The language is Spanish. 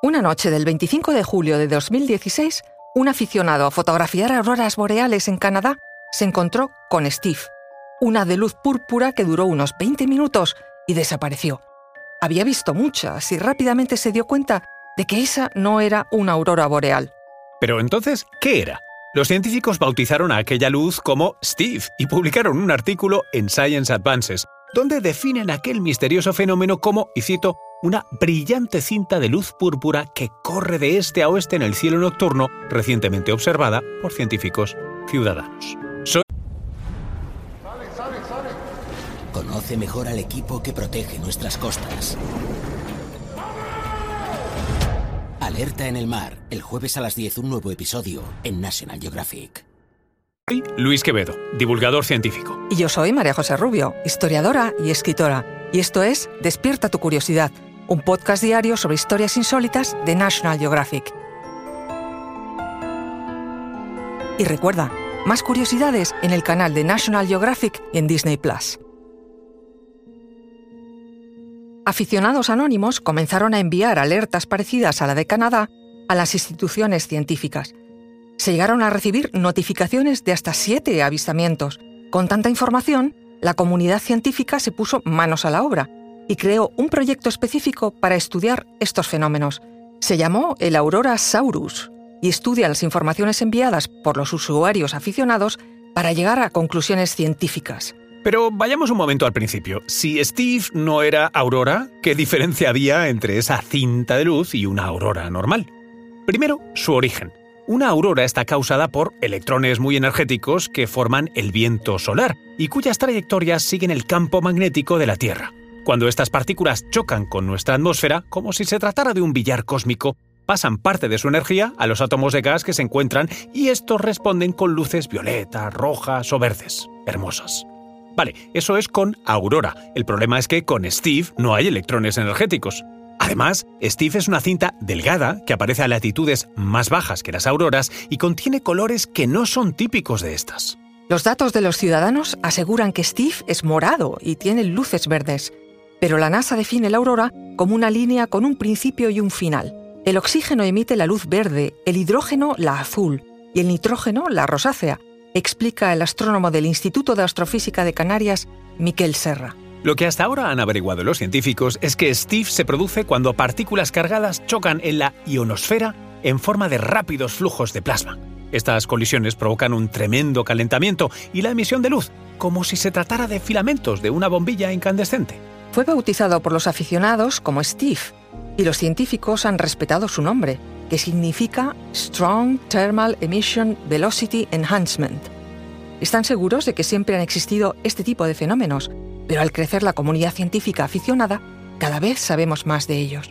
Una noche del 25 de julio de 2016, un aficionado a fotografiar auroras boreales en Canadá se encontró con Steve, una de luz púrpura que duró unos 20 minutos y desapareció. Había visto muchas y rápidamente se dio cuenta de que esa no era una aurora boreal. Pero entonces, ¿qué era? Los científicos bautizaron a aquella luz como Steve y publicaron un artículo en Science Advances, donde definen aquel misterioso fenómeno como, y cito, una brillante cinta de luz púrpura que corre de este a oeste en el cielo nocturno, recientemente observada por científicos ciudadanos. Conoce mejor al equipo que protege nuestras costas. Alerta en el mar, el jueves a las 10 un nuevo episodio en National Geographic. Soy Luis Quevedo, divulgador científico. Y yo soy María José Rubio, historiadora y escritora. Y esto es Despierta tu curiosidad un podcast diario sobre historias insólitas de National Geographic. Y recuerda, más curiosidades en el canal de National Geographic y en Disney Plus. Aficionados anónimos comenzaron a enviar alertas parecidas a la de Canadá a las instituciones científicas. Se llegaron a recibir notificaciones de hasta siete avistamientos. Con tanta información, la comunidad científica se puso manos a la obra y creó un proyecto específico para estudiar estos fenómenos. Se llamó el Aurora Saurus y estudia las informaciones enviadas por los usuarios aficionados para llegar a conclusiones científicas. Pero vayamos un momento al principio. Si Steve no era aurora, ¿qué diferencia había entre esa cinta de luz y una aurora normal? Primero, su origen. Una aurora está causada por electrones muy energéticos que forman el viento solar y cuyas trayectorias siguen el campo magnético de la Tierra. Cuando estas partículas chocan con nuestra atmósfera, como si se tratara de un billar cósmico, pasan parte de su energía a los átomos de gas que se encuentran y estos responden con luces violetas, rojas o verdes. Hermosas. Vale, eso es con Aurora. El problema es que con Steve no hay electrones energéticos. Además, Steve es una cinta delgada que aparece a latitudes más bajas que las auroras y contiene colores que no son típicos de estas. Los datos de los ciudadanos aseguran que Steve es morado y tiene luces verdes, pero la NASA define la aurora como una línea con un principio y un final. El oxígeno emite la luz verde, el hidrógeno la azul y el nitrógeno la rosácea, explica el astrónomo del Instituto de Astrofísica de Canarias, Miquel Serra. Lo que hasta ahora han averiguado los científicos es que Steve se produce cuando partículas cargadas chocan en la ionosfera en forma de rápidos flujos de plasma. Estas colisiones provocan un tremendo calentamiento y la emisión de luz, como si se tratara de filamentos de una bombilla incandescente. Fue bautizado por los aficionados como Steve y los científicos han respetado su nombre, que significa Strong Thermal Emission Velocity Enhancement. Están seguros de que siempre han existido este tipo de fenómenos, pero al crecer la comunidad científica aficionada, cada vez sabemos más de ellos.